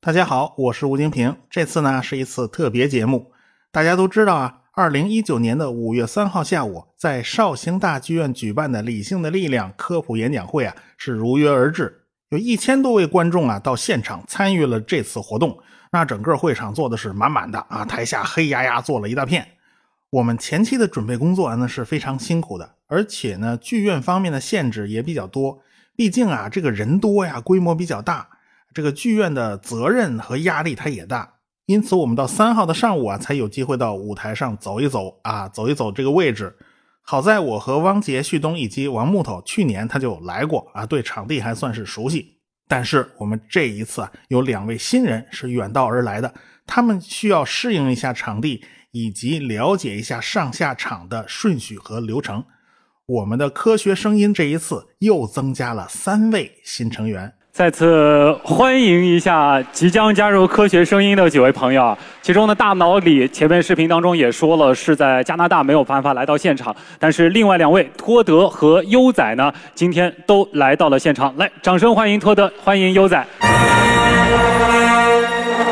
大家好，我是吴京平。这次呢是一次特别节目。大家都知道啊，二零一九年的五月三号下午，在绍兴大剧院举办的“理性的力量”科普演讲会啊，是如约而至，有一千多位观众啊到现场参与了这次活动。那整个会场坐的是满满的啊，台下黑压压坐了一大片。我们前期的准备工作呢是非常辛苦的，而且呢剧院方面的限制也比较多，毕竟啊这个人多呀，规模比较大。这个剧院的责任和压力它也大，因此我们到三号的上午啊，才有机会到舞台上走一走啊，走一走这个位置。好在我和汪杰、旭东以及王木头去年他就来过啊，对场地还算是熟悉。但是我们这一次啊，有两位新人是远道而来的，他们需要适应一下场地，以及了解一下上下场的顺序和流程。我们的科学声音这一次又增加了三位新成员。再次欢迎一下即将加入科学声音的几位朋友，其中的大脑里前面视频当中也说了是在加拿大没有办法来到现场，但是另外两位托德和优仔呢，今天都来到了现场，来，掌声欢迎托德，欢迎优仔。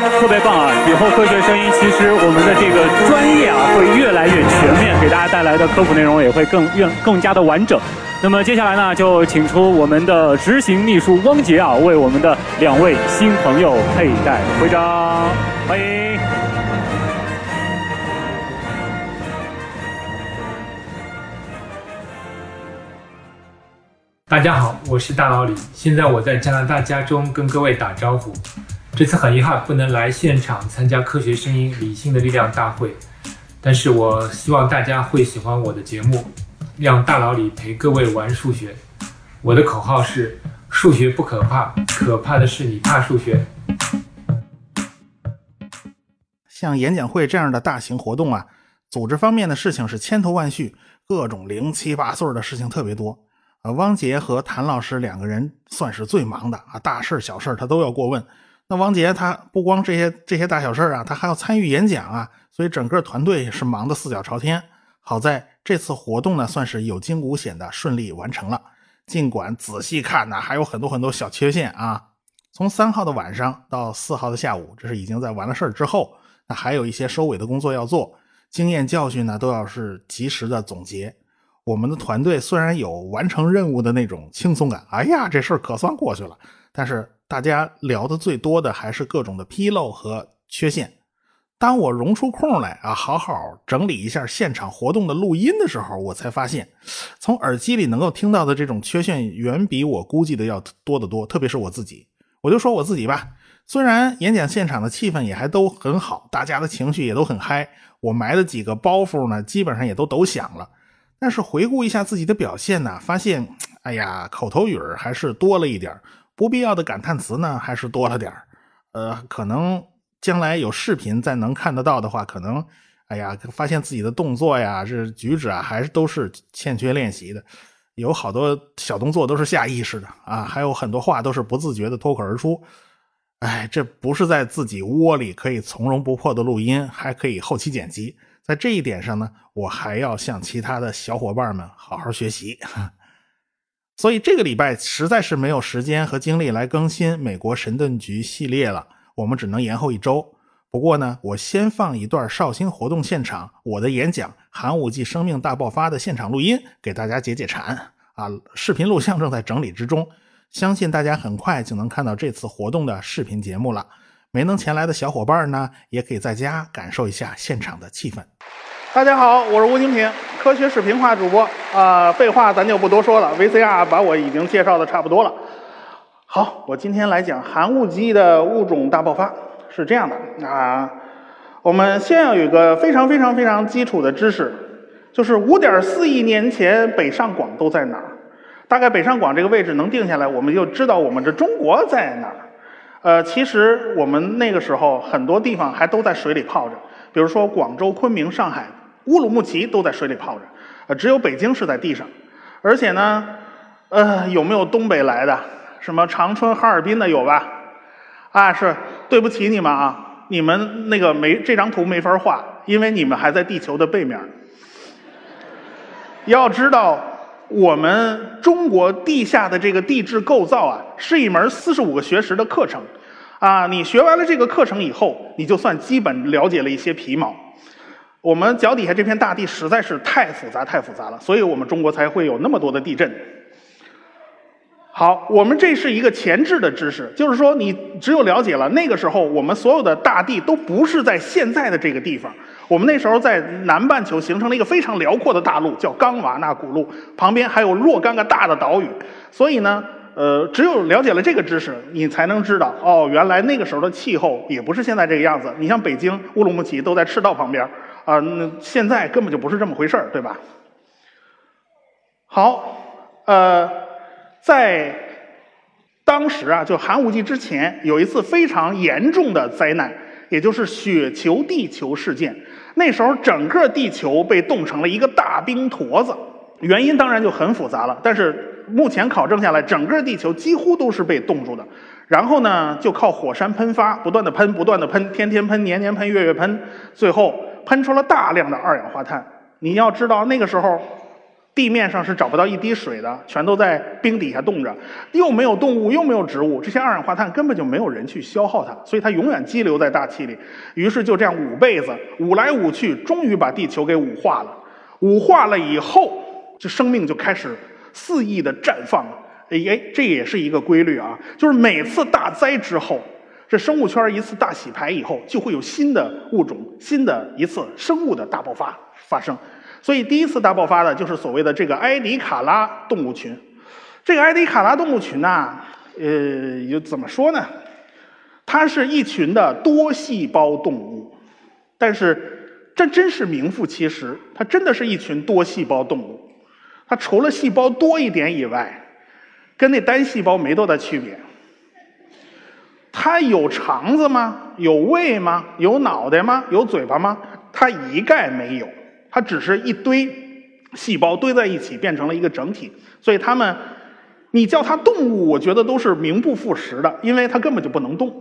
特别棒啊！以后科学声音其实我们的这个专业啊会越来越全面，给大家带来的科普内容也会更越更加的完整。那么接下来呢，就请出我们的执行秘书汪杰啊，为我们的两位新朋友佩戴徽章，欢迎。大家好，我是大老李，现在我在加拿大家中跟各位打招呼。这次很遗憾不能来现场参加科学声音理性的力量大会，但是我希望大家会喜欢我的节目。让大老李陪各位玩数学。我的口号是：数学不可怕，可怕的是你怕数学。像演讲会这样的大型活动啊，组织方面的事情是千头万绪，各种零七八碎的事情特别多。呃，汪杰和谭老师两个人算是最忙的啊，大事小事他都要过问。那王杰他不光这些这些大小事啊，他还要参与演讲啊，所以整个团队是忙得四脚朝天。好在这次活动呢，算是有惊无险的顺利完成了。尽管仔细看呢，还有很多很多小缺陷啊。从三号的晚上到四号的下午，这是已经在完了事儿之后，那还有一些收尾的工作要做，经验教训呢都要是及时的总结。我们的团队虽然有完成任务的那种轻松感，哎呀，这事儿可算过去了。但是大家聊的最多的还是各种的纰漏和缺陷。当我融出空来啊，好好整理一下现场活动的录音的时候，我才发现，从耳机里能够听到的这种缺陷远比我估计的要多得多。特别是我自己，我就说我自己吧，虽然演讲现场的气氛也还都很好，大家的情绪也都很嗨，我埋的几个包袱呢，基本上也都抖响了。但是回顾一下自己的表现呢，发现，哎呀，口头语还是多了一点，不必要的感叹词呢还是多了点儿呃，可能。将来有视频再能看得到的话，可能，哎呀，发现自己的动作呀、这举止啊，还是都是欠缺练习的，有好多小动作都是下意识的啊，还有很多话都是不自觉的脱口而出。哎，这不是在自己窝里可以从容不迫的录音，还可以后期剪辑。在这一点上呢，我还要向其他的小伙伴们好好学习。所以这个礼拜实在是没有时间和精力来更新美国神盾局系列了。我们只能延后一周。不过呢，我先放一段绍兴活动现场我的演讲《寒武纪生命大爆发》的现场录音，给大家解解馋啊！视频录像正在整理之中，相信大家很快就能看到这次活动的视频节目了。没能前来的小伙伴呢，也可以在家感受一下现场的气氛。大家好，我是吴金平，科学视频化主播啊。废话咱就不多说了，VCR 把我已经介绍的差不多了。好，我今天来讲寒武纪的物种大爆发是这样的啊。我们先要有一个非常非常非常基础的知识，就是五点四亿年前北上广都在哪儿？大概北上广这个位置能定下来，我们就知道我们这中国在哪儿。呃，其实我们那个时候很多地方还都在水里泡着，比如说广州、昆明、上海、乌鲁木齐都在水里泡着，呃，只有北京是在地上。而且呢，呃，有没有东北来的？什么长春、哈尔滨的有吧？啊，是对不起你们啊，你们那个没这张图没法画，因为你们还在地球的背面。要知道，我们中国地下的这个地质构造啊，是一门四十五个学时的课程，啊，你学完了这个课程以后，你就算基本了解了一些皮毛。我们脚底下这片大地实在是太复杂、太复杂了，所以我们中国才会有那么多的地震。好，我们这是一个前置的知识，就是说你只有了解了那个时候，我们所有的大地都不是在现在的这个地方。我们那时候在南半球形成了一个非常辽阔的大陆，叫冈瓦纳古陆，旁边还有若干个大的岛屿。所以呢，呃，只有了解了这个知识，你才能知道哦，原来那个时候的气候也不是现在这个样子。你像北京乌鲁木齐都在赤道旁边啊，那现在根本就不是这么回事儿，对吧？好，呃。在当时啊，就寒武纪之前，有一次非常严重的灾难，也就是雪球地球事件。那时候，整个地球被冻成了一个大冰坨子。原因当然就很复杂了，但是目前考证下来，整个地球几乎都是被冻住的。然后呢，就靠火山喷发，不断的喷，不断的喷，天天喷，年年喷，月月喷，最后喷出了大量的二氧化碳。你要知道，那个时候。地面上是找不到一滴水的，全都在冰底下冻着，又没有动物，又没有植物，这些二氧化碳根本就没有人去消耗它，所以它永远积留在大气里。于是就这样捂被子，捂来捂去，终于把地球给捂化了。捂化了以后，这生命就开始肆意的绽放。哎哎，这也是一个规律啊，就是每次大灾之后，这生物圈一次大洗牌以后，就会有新的物种，新的一次生物的大爆发发生。所以，第一次大爆发的就是所谓的这个埃迪卡拉动物群。这个埃迪卡拉动物群呢，呃，又怎么说呢？它是一群的多细胞动物，但是这真是名副其实，它真的是一群多细胞动物。它除了细胞多一点以外，跟那单细胞没多大区别。它有肠子吗？有胃吗？有脑袋吗？有嘴巴吗？它一概没有。它只是一堆细胞堆在一起，变成了一个整体。所以它们，你叫它动物，我觉得都是名不副实的，因为它根本就不能动，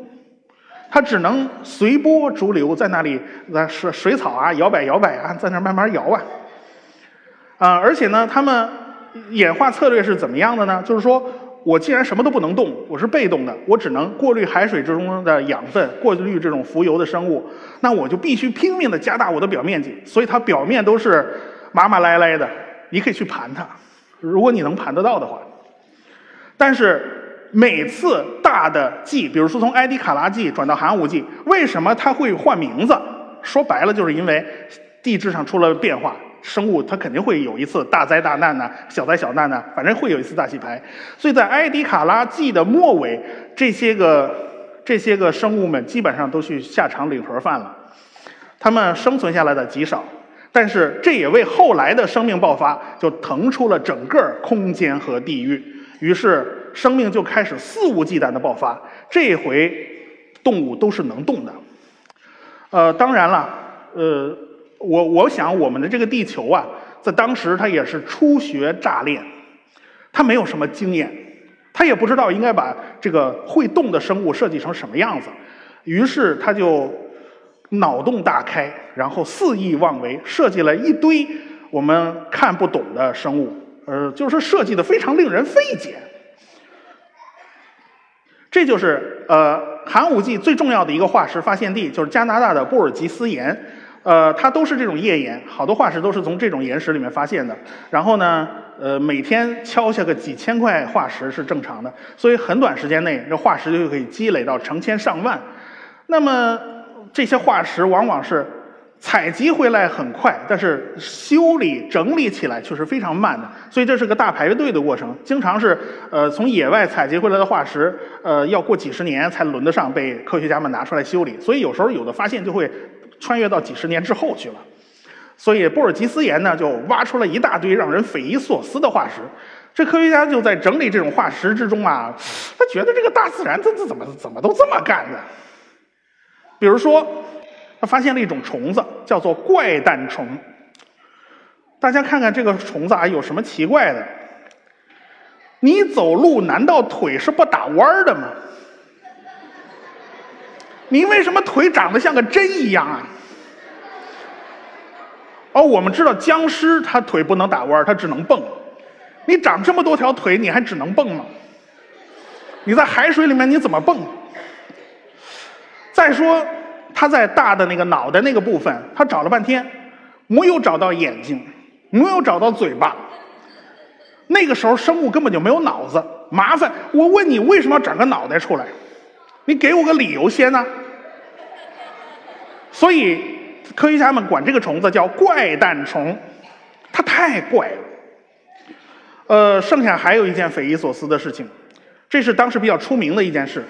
它只能随波逐流，在那里那水水草啊摇摆摇摆啊，在那慢慢摇啊。啊，而且呢，它们演化策略是怎么样的呢？就是说。我既然什么都不能动，我是被动的，我只能过滤海水之中的养分，过滤这种浮游的生物，那我就必须拼命的加大我的表面积，所以它表面都是麻麻赖赖的，你可以去盘它，如果你能盘得到的话。但是每次大的纪，比如说从埃迪卡拉纪转到寒武纪，为什么它会换名字？说白了，就是因为地质上出了变化。生物它肯定会有一次大灾大难呢，小灾小难呢，反正会有一次大洗牌。所以在埃迪卡拉纪的末尾，这些个这些个生物们基本上都去下场领盒饭了，他们生存下来的极少。但是这也为后来的生命爆发就腾出了整个空间和地域，于是生命就开始肆无忌惮的爆发。这回动物都是能动的。呃，当然了，呃。我我想我们的这个地球啊，在当时它也是初学乍练，它没有什么经验，它也不知道应该把这个会动的生物设计成什么样子，于是他就脑洞大开，然后肆意妄为，设计了一堆我们看不懂的生物，呃，就是设计的非常令人费解。这就是呃寒武纪最重要的一个化石发现地，就是加拿大的布尔吉斯岩。呃，它都是这种页岩，好多化石都是从这种岩石里面发现的。然后呢，呃，每天敲下个几千块化石是正常的，所以很短时间内，这化石就可以积累到成千上万。那么这些化石往往是采集回来很快，但是修理整理起来却是非常慢的，所以这是个大排队的过程。经常是呃从野外采集回来的化石，呃要过几十年才轮得上被科学家们拿出来修理。所以有时候有的发现就会。穿越到几十年之后去了，所以布尔吉斯岩呢就挖出了一大堆让人匪夷所思的化石。这科学家就在整理这种化石之中啊，他觉得这个大自然它这怎么怎么都这么干的？比如说，他发现了一种虫子，叫做怪诞虫。大家看看这个虫子啊，有什么奇怪的？你走路难道腿是不打弯的吗？你为什么腿长得像个针一样啊？哦，我们知道僵尸他腿不能打弯，他只能蹦。你长这么多条腿，你还只能蹦吗？你在海水里面你怎么蹦？再说，他在大的那个脑袋那个部分，他找了半天，没有找到眼睛，没有找到嘴巴。那个时候生物根本就没有脑子，麻烦我问你为什么要长个脑袋出来？你给我个理由先呢。所以科学家们管这个虫子叫怪诞虫，它太怪了。呃，剩下还有一件匪夷所思的事情，这是当时比较出名的一件事。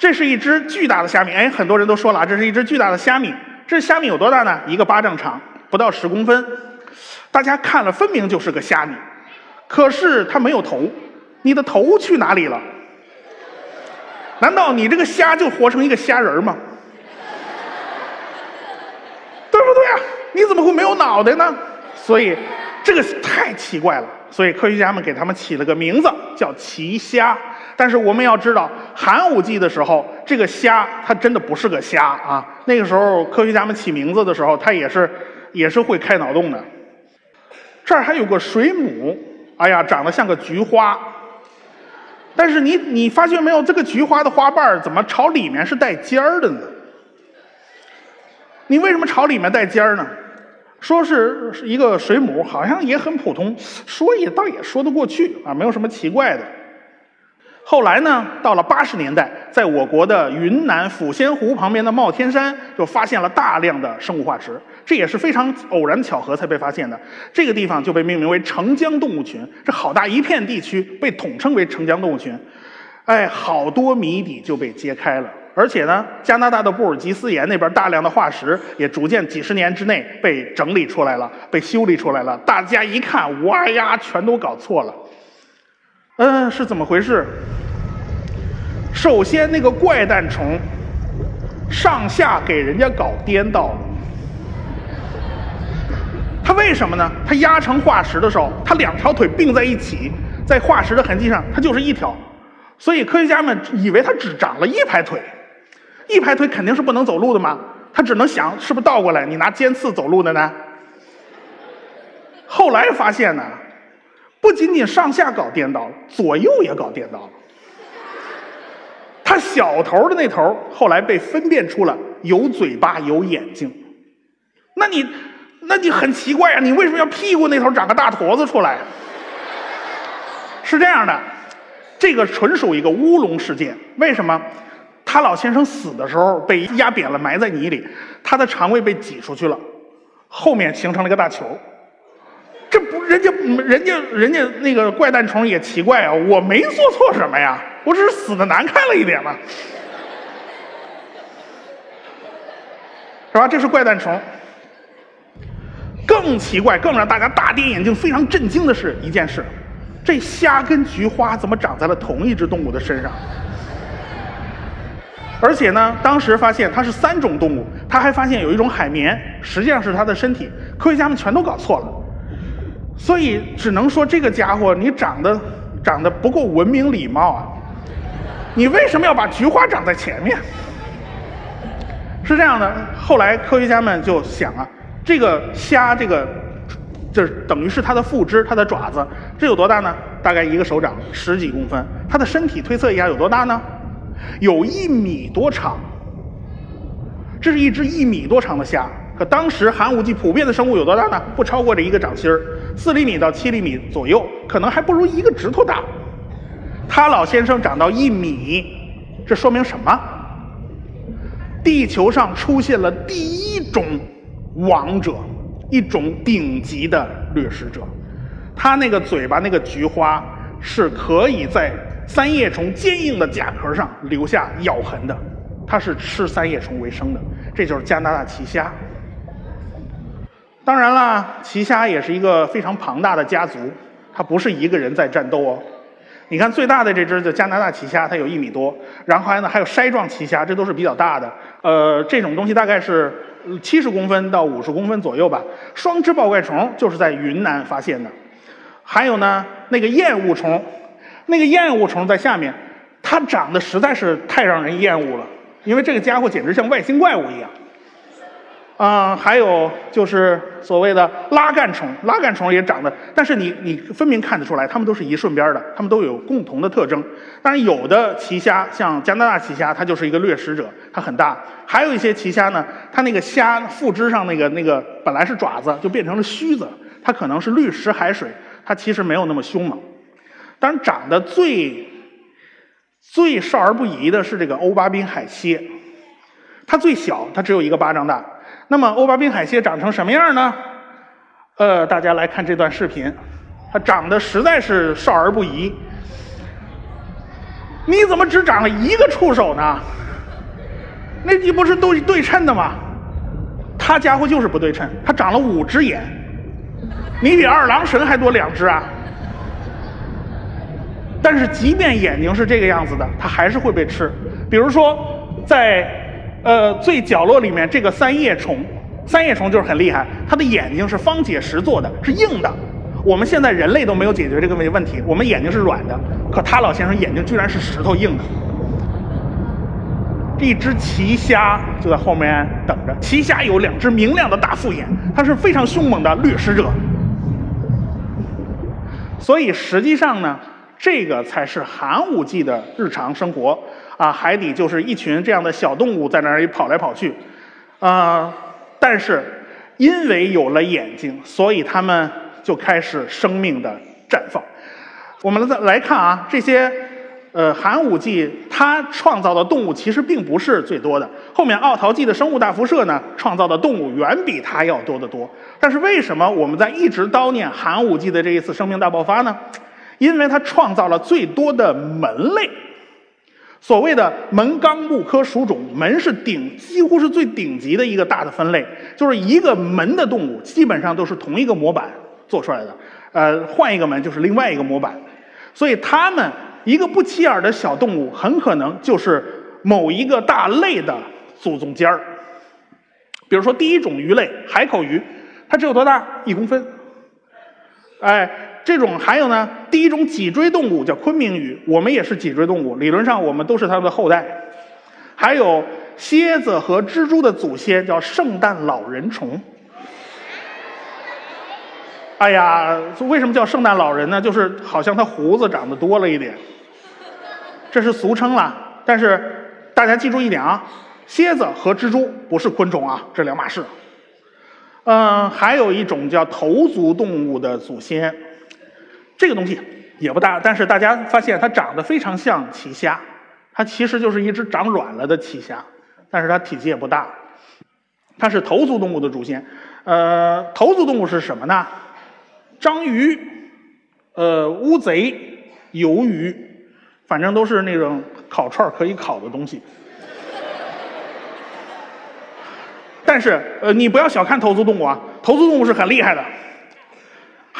这是一只巨大的虾米，哎，很多人都说了，这是一只巨大的虾米。这虾米有多大呢？一个巴掌长，不到十公分。大家看了，分明就是个虾米。可是它没有头，你的头去哪里了？难道你这个虾就活成一个虾仁吗？对不对啊？你怎么会没有脑袋呢？所以这个太奇怪了。所以科学家们给他们起了个名字叫奇虾。但是我们要知道，寒武纪的时候，这个虾它真的不是个虾啊。那个时候科学家们起名字的时候，它也是也是会开脑洞的。这儿还有个水母，哎呀，长得像个菊花。但是你你发现没有，这个菊花的花瓣怎么朝里面是带尖儿的呢？你为什么朝里面带尖儿呢？说是一个水母，好像也很普通，说也倒也说得过去啊，没有什么奇怪的。后来呢，到了八十年代，在我国的云南抚仙湖旁边的帽天山，就发现了大量的生物化石，这也是非常偶然巧合才被发现的。这个地方就被命名为澄江动物群，这好大一片地区被统称为澄江动物群。哎，好多谜底就被揭开了。而且呢，加拿大的布尔吉斯岩那边大量的化石也逐渐几十年之内被整理出来了，被修理出来了。大家一看，哇呀，全都搞错了。嗯，是怎么回事？首先，那个怪诞虫上下给人家搞颠倒了。它为什么呢？它压成化石的时候，它两条腿并在一起，在化石的痕迹上，它就是一条。所以科学家们以为它只长了一排腿。一排腿肯定是不能走路的嘛，他只能想是不是倒过来，你拿尖刺走路的呢？后来发现呢，不仅仅上下搞颠倒了，左右也搞颠倒了。他小头的那头后来被分辨出了有嘴巴有眼睛，那你那你很奇怪啊，你为什么要屁股那头长个大坨子出来？是这样的，这个纯属一个乌龙事件，为什么？他老先生死的时候被压扁了，埋在泥里，他的肠胃被挤出去了，后面形成了一个大球。这不，人家人家人家那个怪诞虫也奇怪啊，我没做错什么呀，我只是死的难看了一点嘛，是吧？这是怪诞虫。更奇怪、更让大家大跌眼镜、非常震惊的是一件事：这虾跟菊花怎么长在了同一只动物的身上？而且呢，当时发现它是三种动物，他还发现有一种海绵，实际上是它的身体。科学家们全都搞错了，所以只能说这个家伙你长得长得不够文明礼貌啊！你为什么要把菊花长在前面？是这样的，后来科学家们就想啊，这个虾这个，就是等于是它的腹肢，它的爪子，这有多大呢？大概一个手掌，十几公分。它的身体推测一下有多大呢？有一米多长，这是一只一米多长的虾。可当时寒武纪普遍的生物有多大呢？不超过这一个掌心儿，四厘米到七厘米左右，可能还不如一个指头大。他老先生长到一米，这说明什么？地球上出现了第一种王者，一种顶级的掠食者。他那个嘴巴那个菊花是可以在。三叶虫坚硬的甲壳上留下咬痕的，它是吃三叶虫为生的，这就是加拿大奇虾。当然啦，奇虾也是一个非常庞大的家族，它不是一个人在战斗哦。你看最大的这只叫加拿大奇虾，它有一米多，然后还呢还有筛状奇虾，这都是比较大的。呃，这种东西大概是七十公分到五十公分左右吧。双肢抱怪虫就是在云南发现的，还有呢那个厌恶虫。那个厌恶虫在下面，它长得实在是太让人厌恶了，因为这个家伙简直像外星怪物一样。啊、还有就是所谓的拉杆虫，拉杆虫也长得，但是你你分明看得出来，它们都是一顺边的，它们都有共同的特征。当然，有的奇虾，像加拿大奇虾，它就是一个掠食者，它很大；还有一些奇虾呢，它那个虾腹肢上那个那个本来是爪子，就变成了须子，它可能是滤食海水，它其实没有那么凶猛。当然，长得最最少儿不宜的是这个欧巴宾海蝎，它最小，它只有一个巴掌大。那么欧巴宾海蝎长成什么样呢？呃，大家来看这段视频，它长得实在是少儿不宜。你怎么只长了一个触手呢？那你不是都对称的吗？他家伙就是不对称，他长了五只眼，你比二郎神还多两只啊！但是即便眼睛是这个样子的，它还是会被吃。比如说，在呃最角落里面这个三叶虫，三叶虫就是很厉害，它的眼睛是方解石做的，是硬的。我们现在人类都没有解决这个问问题，我们眼睛是软的，可他老先生眼睛居然是石头硬的。一只奇虾就在后面等着，奇虾有两只明亮的大复眼，它是非常凶猛的掠食者。所以实际上呢，这个才是寒武纪的日常生活啊，海底就是一群这样的小动物在那里跑来跑去，啊，但是因为有了眼睛，所以它们就开始生命的绽放。我们再来看啊，这些呃寒武纪它创造的动物其实并不是最多的，后面奥陶纪的生物大辐射呢创造的动物远比它要多得多。但是为什么我们在一直叨念寒武纪的这一次生命大爆发呢？因为它创造了最多的门类。所谓的门纲目科属种，门是顶几乎是最顶级的一个大的分类，就是一个门的动物基本上都是同一个模板做出来的，呃，换一个门就是另外一个模板，所以它们一个不起眼的小动物，很可能就是某一个大类的祖宗尖儿。比如说第一种鱼类海口鱼，它只有多大？一公分。哎，这种还有呢，第一种脊椎动物叫昆明鱼，我们也是脊椎动物，理论上我们都是它的后代。还有蝎子和蜘蛛的祖先叫圣诞老人虫。哎呀，为什么叫圣诞老人呢？就是好像他胡子长得多了一点，这是俗称啦。但是大家记住一点啊，蝎子和蜘蛛不是昆虫啊，这两码事。嗯，还有一种叫头足动物的祖先，这个东西也不大，但是大家发现它长得非常像奇虾，它其实就是一只长软了的奇虾，但是它体积也不大。它是头足动物的祖先。呃，头足动物是什么呢？章鱼、呃乌贼、鱿鱼，反正都是那种烤串可以烤的东西。但是，呃，你不要小看头足动物啊，头足动物是很厉害的。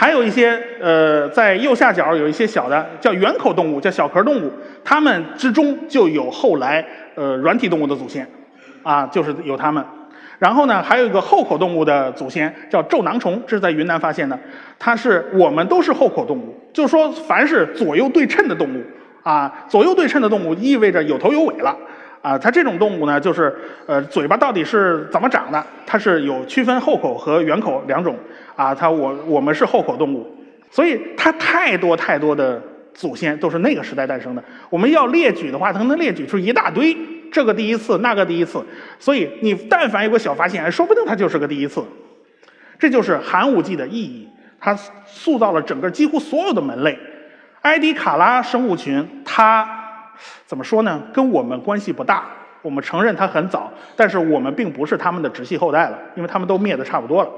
还有一些，呃，在右下角有一些小的叫圆口动物，叫小壳动物，它们之中就有后来呃软体动物的祖先，啊，就是有它们。然后呢，还有一个后口动物的祖先叫皱囊虫，这是在云南发现的。它是我们都是后口动物，就说凡是左右对称的动物啊，左右对称的动物意味着有头有尾了。啊，它这种动物呢，就是呃，嘴巴到底是怎么长的？它是有区分后口和圆口两种啊。它我我们是后口动物，所以它太多太多的祖先都是那个时代诞生的。我们要列举的话，它能列举出一大堆，这个第一次，那个第一次。所以你但凡有个小发现，说不定它就是个第一次。这就是寒武纪的意义，它塑造了整个几乎所有的门类。埃迪卡拉生物群，它。怎么说呢？跟我们关系不大。我们承认它很早，但是我们并不是他们的直系后代了，因为他们都灭的差不多了。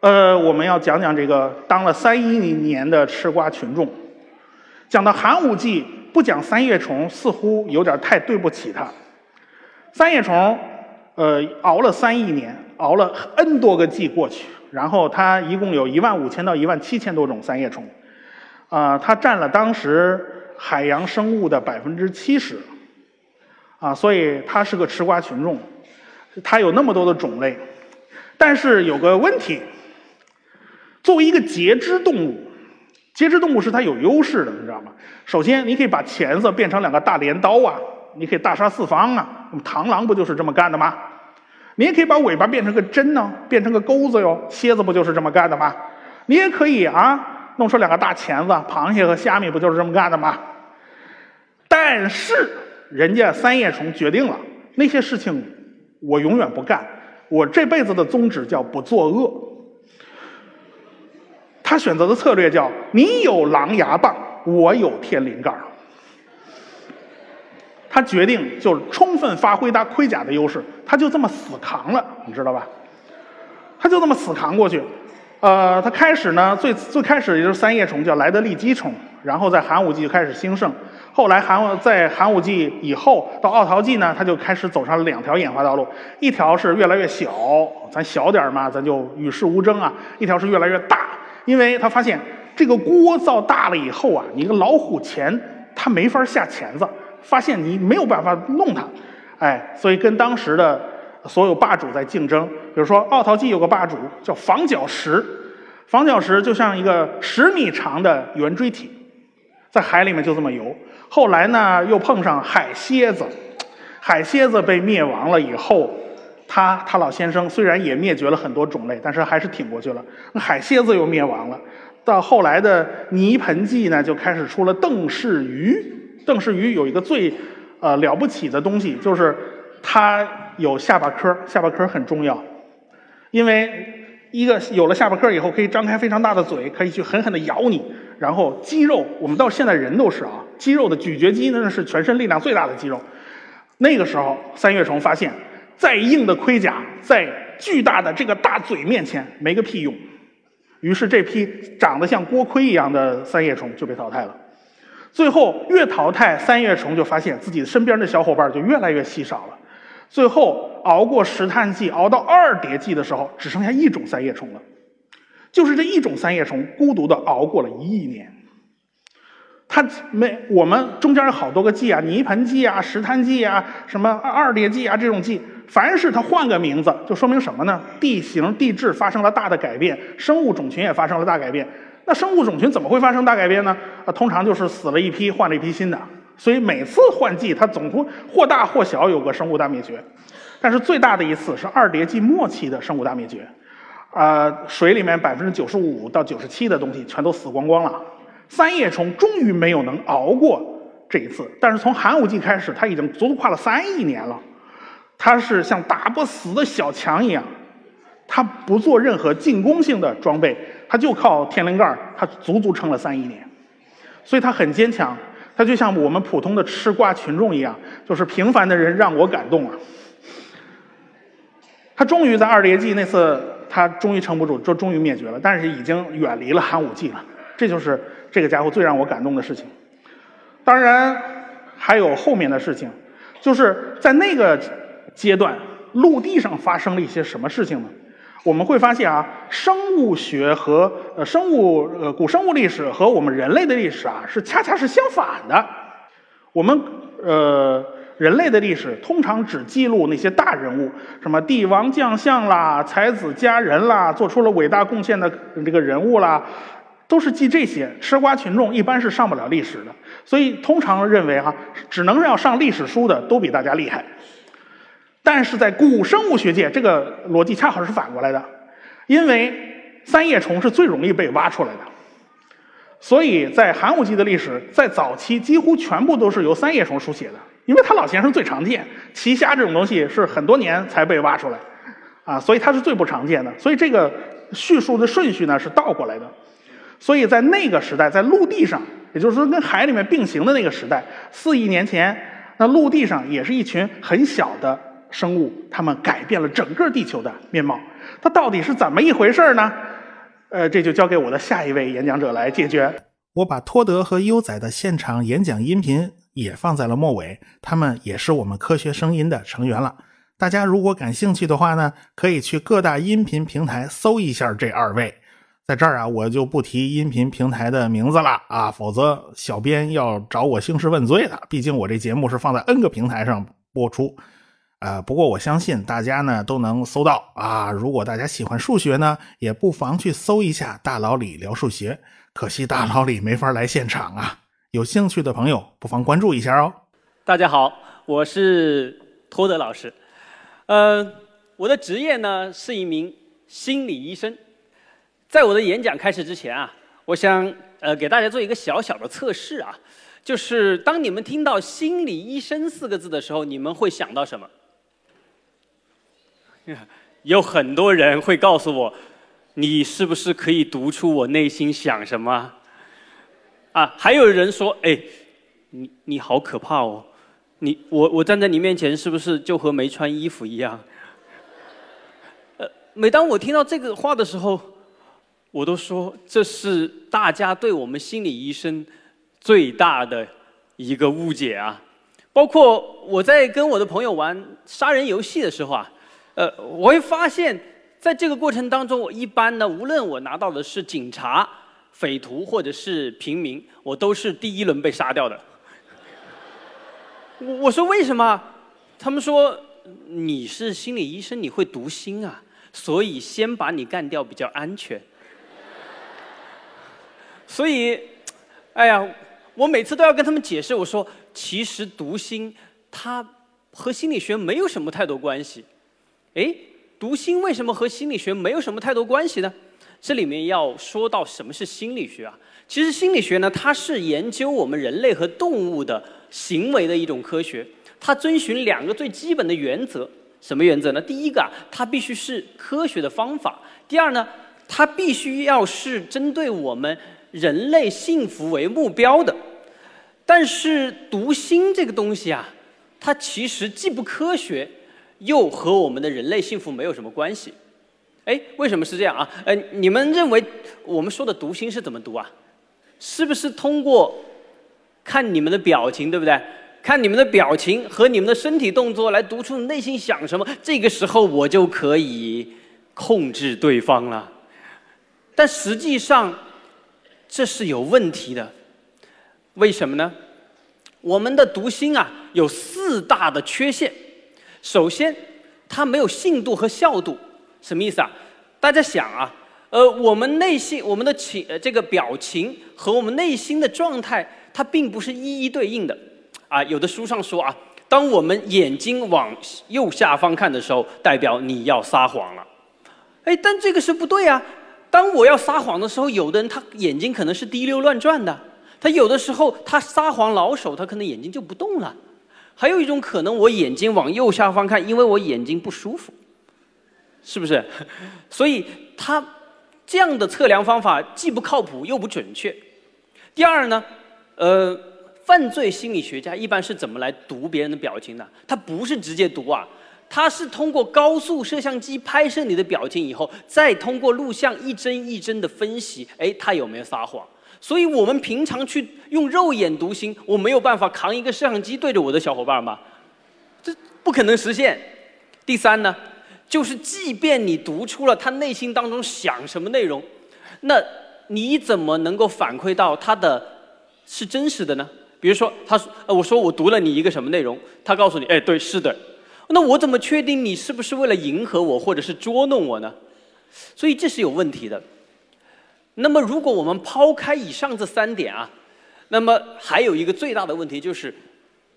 呃，我们要讲讲这个当了三一年的吃瓜群众。讲到寒武纪，不讲三叶虫似乎有点太对不起它。三叶虫，呃，熬了三亿年，熬了 N 多个纪过去，然后它一共有一万五千到一万七千多种三叶虫，啊，它占了当时。海洋生物的百分之七十，啊，所以它是个吃瓜群众，它有那么多的种类，但是有个问题，作为一个节肢动物，节肢动物是它有优势的，你知道吗？首先，你可以把钳子变成两个大镰刀啊，你可以大杀四方啊，螳螂不就是这么干的吗？你也可以把尾巴变成个针呢，变成个钩子哟。蝎子不就是这么干的吗？你也可以啊，弄出两个大钳子，螃蟹和虾米不就是这么干的吗？但是人家三叶虫决定了，那些事情我永远不干，我这辈子的宗旨叫不作恶。他选择的策略叫“你有狼牙棒，我有天灵盖儿”。他决定就充分发挥他盔甲的优势，他就这么死扛了，你知道吧？他就这么死扛过去。呃，他开始呢，最最开始也就是三叶虫叫莱德利基虫，然后在寒武纪就开始兴盛。后来寒在寒武纪以后到奥陶纪呢，他就开始走上了两条演化道路，一条是越来越小，咱小点嘛，咱就与世无争啊；一条是越来越大，因为他发现这个锅造大了以后啊，你个老虎钳它没法下钳子。发现你没有办法弄它，哎，所以跟当时的所有霸主在竞争。比如说奥陶纪有个霸主叫房角石，房角石就像一个十米长的圆锥体，在海里面就这么游。后来呢，又碰上海蝎子，海蝎子被灭亡了以后，他他老先生虽然也灭绝了很多种类，但是还是挺过去了。那海蝎子又灭亡了，到后来的泥盆纪呢，就开始出了邓氏鱼。邓氏鱼有一个最，呃了不起的东西，就是它有下巴颏下巴颏很重要，因为一个有了下巴颏以后，可以张开非常大的嘴，可以去狠狠地咬你。然后肌肉，我们到现在人都是啊，肌肉的咀嚼肌那是全身力量最大的肌肉。那个时候，三叶虫发现，再硬的盔甲，在巨大的这个大嘴面前没个屁用。于是这批长得像锅盔一样的三叶虫就被淘汰了。最后越淘汰三叶虫，就发现自己身边的小伙伴就越来越稀少了。最后熬过石炭纪，熬到二叠纪的时候，只剩下一种三叶虫了。就是这一种三叶虫，孤独的熬过了一亿年。它没我们中间有好多个纪啊，泥盆纪啊、石炭纪啊、什么二叠纪啊这种纪，凡是它换个名字，就说明什么呢？地形地质发生了大的改变，生物种群也发生了大改变。那生物种群怎么会发生大改变呢？啊，通常就是死了一批，换了一批新的。所以每次换季，它总会或大或小有个生物大灭绝。但是最大的一次是二叠纪末期的生物大灭绝，啊，水里面百分之九十五到九十七的东西全都死光光了。三叶虫终于没有能熬过这一次，但是从寒武纪开始，它已经足足跨了三亿年了。它是像打不死的小强一样，它不做任何进攻性的装备。它就靠天灵盖它足足撑了三亿年，所以它很坚强。他就像我们普通的吃瓜群众一样，就是平凡的人让我感动啊。他终于在二叠纪那次，他终于撑不住，就终于灭绝了。但是已经远离了寒武纪了，这就是这个家伙最让我感动的事情。当然还有后面的事情，就是在那个阶段，陆地上发生了一些什么事情呢？我们会发现啊，生物学和呃生物呃古生物历史和我们人类的历史啊是恰恰是相反的。我们呃人类的历史通常只记录那些大人物，什么帝王将相啦、才子佳人啦、做出了伟大贡献的这个人物啦，都是记这些。吃瓜群众一般是上不了历史的，所以通常认为哈，只能要上历史书的都比大家厉害。但是在古生物学界，这个逻辑恰好是反过来的，因为三叶虫是最容易被挖出来的，所以在寒武纪的历史，在早期几乎全部都是由三叶虫书写的，因为它老先生最常见，奇虾这种东西是很多年才被挖出来，啊，所以它是最不常见的，所以这个叙述的顺序呢是倒过来的，所以在那个时代，在陆地上，也就是说跟海里面并行的那个时代，四亿年前，那陆地上也是一群很小的。生物，它们改变了整个地球的面貌。它到底是怎么一回事呢？呃，这就交给我的下一位演讲者来解决。我把托德和优仔的现场演讲音频也放在了末尾，他们也是我们科学声音的成员了。大家如果感兴趣的话呢，可以去各大音频平台搜一下这二位。在这儿啊，我就不提音频平台的名字了啊，否则小编要找我兴师问罪的。毕竟我这节目是放在 N 个平台上播出。呃，不过我相信大家呢都能搜到啊。如果大家喜欢数学呢，也不妨去搜一下大老李聊数学。可惜大老李没法来现场啊。有兴趣的朋友不妨关注一下哦。大家好，我是托德老师。呃，我的职业呢是一名心理医生。在我的演讲开始之前啊，我想呃给大家做一个小小的测试啊，就是当你们听到“心理医生”四个字的时候，你们会想到什么？有很多人会告诉我，你是不是可以读出我内心想什么？啊，还有人说，哎，你你好可怕哦，你我我站在你面前是不是就和没穿衣服一样？呃，每当我听到这个话的时候，我都说这是大家对我们心理医生最大的一个误解啊！包括我在跟我的朋友玩杀人游戏的时候啊。呃，我会发现，在这个过程当中，我一般呢，无论我拿到的是警察、匪徒或者是平民，我都是第一轮被杀掉的。我我说为什么？他们说你是心理医生，你会读心啊，所以先把你干掉比较安全。所以，哎呀，我每次都要跟他们解释，我说其实读心它和心理学没有什么太多关系。哎，读心为什么和心理学没有什么太多关系呢？这里面要说到什么是心理学啊？其实心理学呢，它是研究我们人类和动物的行为的一种科学。它遵循两个最基本的原则，什么原则呢？第一个啊，它必须是科学的方法；第二呢，它必须要是针对我们人类幸福为目标的。但是读心这个东西啊，它其实既不科学。又和我们的人类幸福没有什么关系，哎，为什么是这样啊？呃，你们认为我们说的读心是怎么读啊？是不是通过看你们的表情，对不对？看你们的表情和你们的身体动作来读出内心想什么？这个时候我就可以控制对方了。但实际上这是有问题的，为什么呢？我们的读心啊有四大的缺陷。首先，它没有信度和效度，什么意思啊？大家想啊，呃，我们内心我们的情呃这个表情和我们内心的状态，它并不是一一对应的，啊，有的书上说啊，当我们眼睛往右下方看的时候，代表你要撒谎了，哎，但这个是不对啊。当我要撒谎的时候，有的人他眼睛可能是滴溜乱转的，他有的时候他撒谎老手，他可能眼睛就不动了。还有一种可能，我眼睛往右下方看，因为我眼睛不舒服，是不是？所以他这样的测量方法既不靠谱又不准确。第二呢，呃，犯罪心理学家一般是怎么来读别人的表情的？他不是直接读啊，他是通过高速摄像机拍摄你的表情以后，再通过录像一帧一帧的分析，哎，他有没有撒谎？所以我们平常去用肉眼读心，我没有办法扛一个摄像机对着我的小伙伴吧？这不可能实现。第三呢，就是即便你读出了他内心当中想什么内容，那你怎么能够反馈到他的是真实的呢？比如说，他说：“呃，我说我读了你一个什么内容？”他告诉你：“哎，对，是的。”那我怎么确定你是不是为了迎合我，或者是捉弄我呢？所以这是有问题的。那么，如果我们抛开以上这三点啊，那么还有一个最大的问题就是，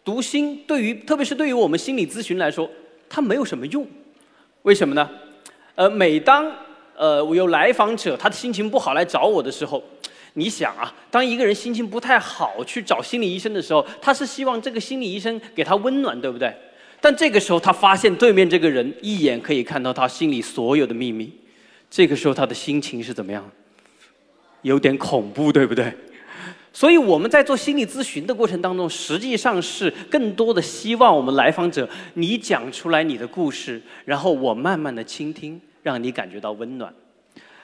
读心对于特别是对于我们心理咨询来说，它没有什么用。为什么呢？呃，每当呃我有来访者他的心情不好来找我的时候，你想啊，当一个人心情不太好去找心理医生的时候，他是希望这个心理医生给他温暖，对不对？但这个时候他发现对面这个人一眼可以看到他心里所有的秘密，这个时候他的心情是怎么样？有点恐怖，对不对？所以我们在做心理咨询的过程当中，实际上是更多的希望我们来访者你讲出来你的故事，然后我慢慢的倾听，让你感觉到温暖。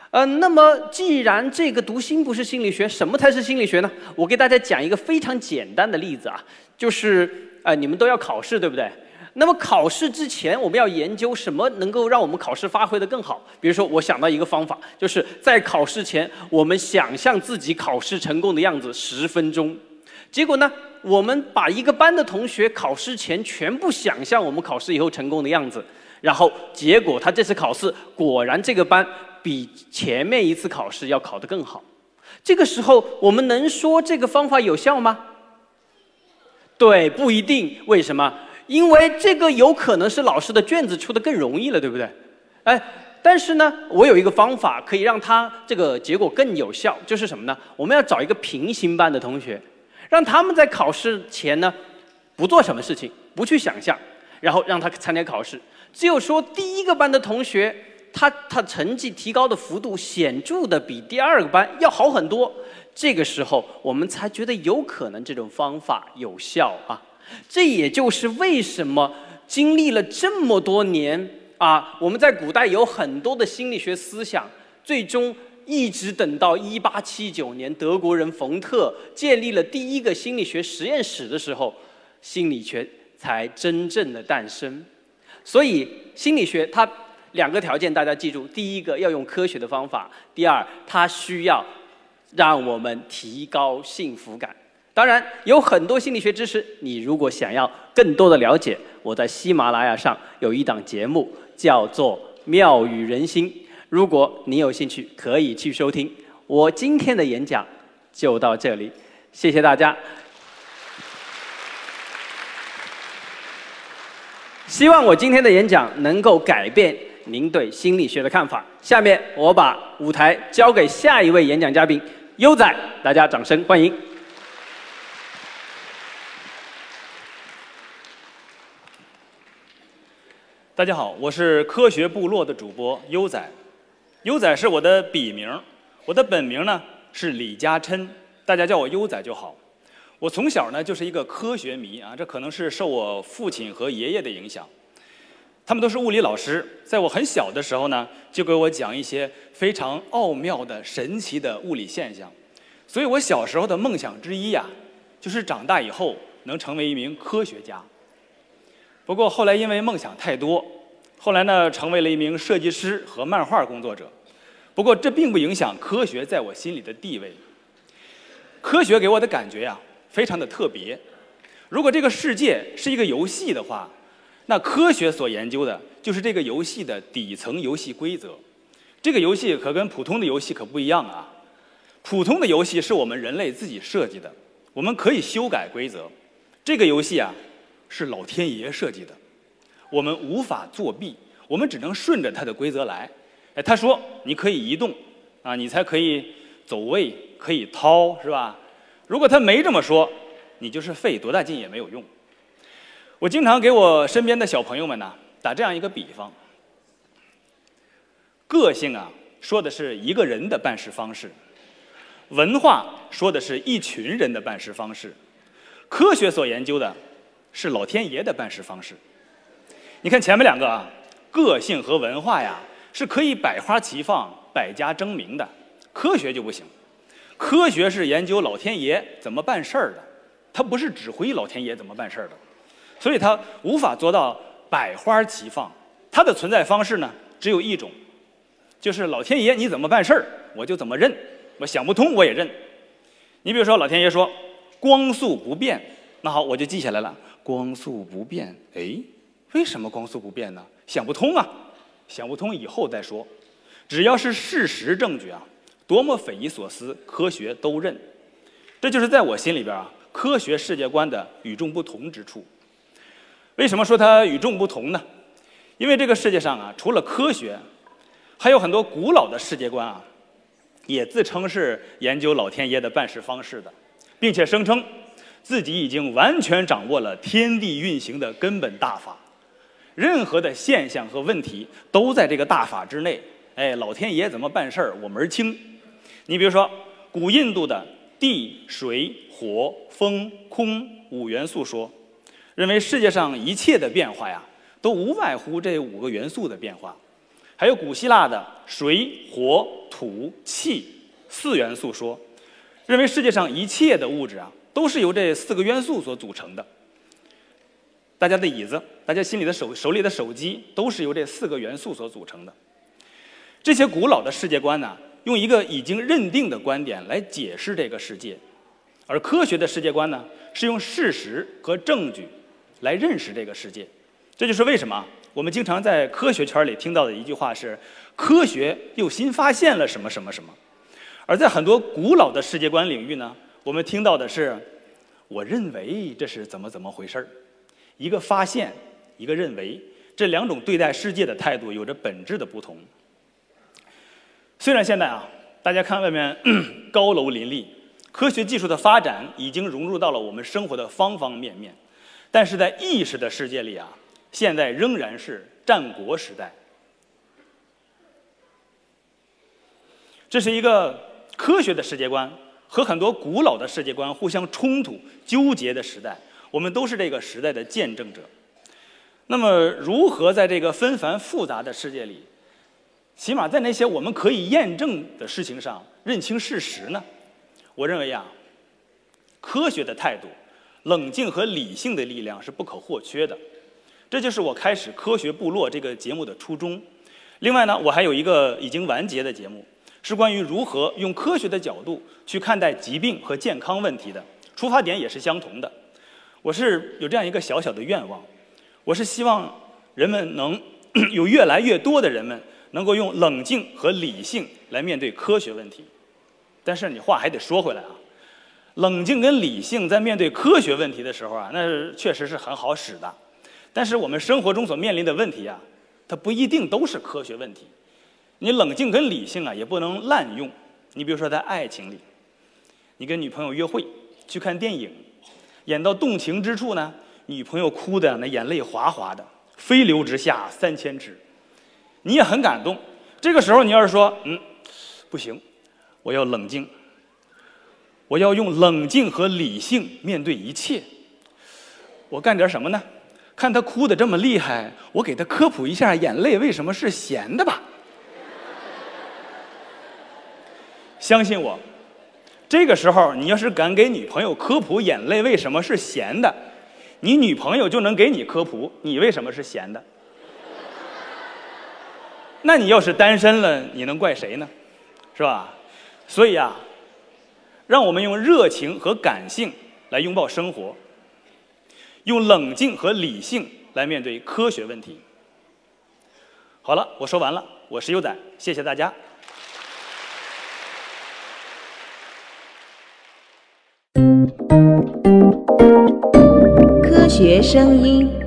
呃，那么既然这个读心不是心理学，什么才是心理学呢？我给大家讲一个非常简单的例子啊，就是呃，你们都要考试，对不对？那么考试之前，我们要研究什么能够让我们考试发挥的更好？比如说，我想到一个方法，就是在考试前，我们想象自己考试成功的样子十分钟。结果呢，我们把一个班的同学考试前全部想象我们考试以后成功的样子，然后结果他这次考试果然这个班比前面一次考试要考得更好。这个时候，我们能说这个方法有效吗？对，不一定。为什么？因为这个有可能是老师的卷子出的更容易了，对不对？哎，但是呢，我有一个方法可以让他这个结果更有效，就是什么呢？我们要找一个平行班的同学，让他们在考试前呢不做什么事情，不去想象，然后让他参加考试。只有说第一个班的同学，他他成绩提高的幅度显著的比第二个班要好很多，这个时候我们才觉得有可能这种方法有效啊。这也就是为什么经历了这么多年啊，我们在古代有很多的心理学思想，最终一直等到一八七九年德国人冯特建立了第一个心理学实验室的时候，心理学才真正的诞生。所以心理学它两个条件大家记住：第一个要用科学的方法；第二，它需要让我们提高幸福感。当然，有很多心理学知识，你如果想要更多的了解，我在喜马拉雅上有一档节目叫做《妙语人心》，如果你有兴趣，可以去收听。我今天的演讲就到这里，谢谢大家。希望我今天的演讲能够改变您对心理学的看法。下面我把舞台交给下一位演讲嘉宾优仔，大家掌声欢迎。大家好，我是科学部落的主播优仔。优仔是我的笔名，我的本名呢是李嘉琛，大家叫我优仔就好。我从小呢就是一个科学迷啊，这可能是受我父亲和爷爷的影响。他们都是物理老师，在我很小的时候呢，就给我讲一些非常奥妙的、神奇的物理现象。所以我小时候的梦想之一呀，就是长大以后能成为一名科学家。不过后来因为梦想太多，后来呢成为了一名设计师和漫画工作者。不过这并不影响科学在我心里的地位。科学给我的感觉呀，非常的特别。如果这个世界是一个游戏的话，那科学所研究的就是这个游戏的底层游戏规则。这个游戏可跟普通的游戏可不一样啊。普通的游戏是我们人类自己设计的，我们可以修改规则。这个游戏啊。是老天爷设计的，我们无法作弊，我们只能顺着他的规则来。哎，他说你可以移动，啊，你才可以走位，可以掏，是吧？如果他没这么说，你就是费多大劲也没有用。我经常给我身边的小朋友们呢打这样一个比方：个性啊，说的是一个人的办事方式；文化说的是一群人的办事方式；科学所研究的。是老天爷的办事方式。你看前面两个啊，个性和文化呀，是可以百花齐放、百家争鸣的。科学就不行，科学是研究老天爷怎么办事儿的，它不是指挥老天爷怎么办事儿的，所以它无法做到百花齐放。它的存在方式呢，只有一种，就是老天爷你怎么办事儿，我就怎么认。我想不通我也认。你比如说，老天爷说光速不变，那好，我就记下来了。光速不变，哎，为什么光速不变呢？想不通啊！想不通以后再说。只要是事实证据啊，多么匪夷所思，科学都认。这就是在我心里边啊，科学世界观的与众不同之处。为什么说它与众不同呢？因为这个世界上啊，除了科学，还有很多古老的世界观啊，也自称是研究老天爷的办事方式的，并且声称。自己已经完全掌握了天地运行的根本大法，任何的现象和问题都在这个大法之内。哎，老天爷怎么办事儿，我门儿清。你比如说，古印度的地、水、火、风、空五元素说，认为世界上一切的变化呀，都无外乎这五个元素的变化。还有古希腊的水、火、土、气四元素说，认为世界上一切的物质啊。都是由这四个元素所组成的。大家的椅子，大家心里的手手里的手机，都是由这四个元素所组成的。这些古老的世界观呢，用一个已经认定的观点来解释这个世界，而科学的世界观呢，是用事实和证据来认识这个世界。这就是为什么我们经常在科学圈里听到的一句话是：“科学又新发现了什么什么什么。”而在很多古老的世界观领域呢？我们听到的是，我认为这是怎么怎么回事儿，一个发现，一个认为，这两种对待世界的态度有着本质的不同。虽然现在啊，大家看外面 高楼林立，科学技术的发展已经融入到了我们生活的方方面面，但是在意识的世界里啊，现在仍然是战国时代。这是一个科学的世界观和很多古老的世界观互相冲突、纠结的时代，我们都是这个时代的见证者。那么，如何在这个纷繁复杂的世界里，起码在那些我们可以验证的事情上认清事实呢？我认为呀，科学的态度、冷静和理性的力量是不可或缺的。这就是我开始《科学部落》这个节目的初衷。另外呢，我还有一个已经完结的节目。是关于如何用科学的角度去看待疾病和健康问题的，出发点也是相同的。我是有这样一个小小的愿望，我是希望人们能 有越来越多的人们能够用冷静和理性来面对科学问题。但是你话还得说回来啊，冷静跟理性在面对科学问题的时候啊，那确实是很好使的。但是我们生活中所面临的问题啊，它不一定都是科学问题。你冷静跟理性啊，也不能滥用。你比如说，在爱情里，你跟女朋友约会去看电影，演到动情之处呢，女朋友哭的那眼泪哗哗的，飞流直下三千尺，你也很感动。这个时候，你要是说，嗯，不行，我要冷静，我要用冷静和理性面对一切。我干点什么呢？看他哭的这么厉害，我给他科普一下，眼泪为什么是咸的吧。相信我，这个时候你要是敢给女朋友科普眼泪为什么是咸的，你女朋友就能给你科普你为什么是咸的。那你要是单身了，你能怪谁呢？是吧？所以啊，让我们用热情和感性来拥抱生活，用冷静和理性来面对科学问题。好了，我说完了，我是优仔，谢谢大家。科学声音。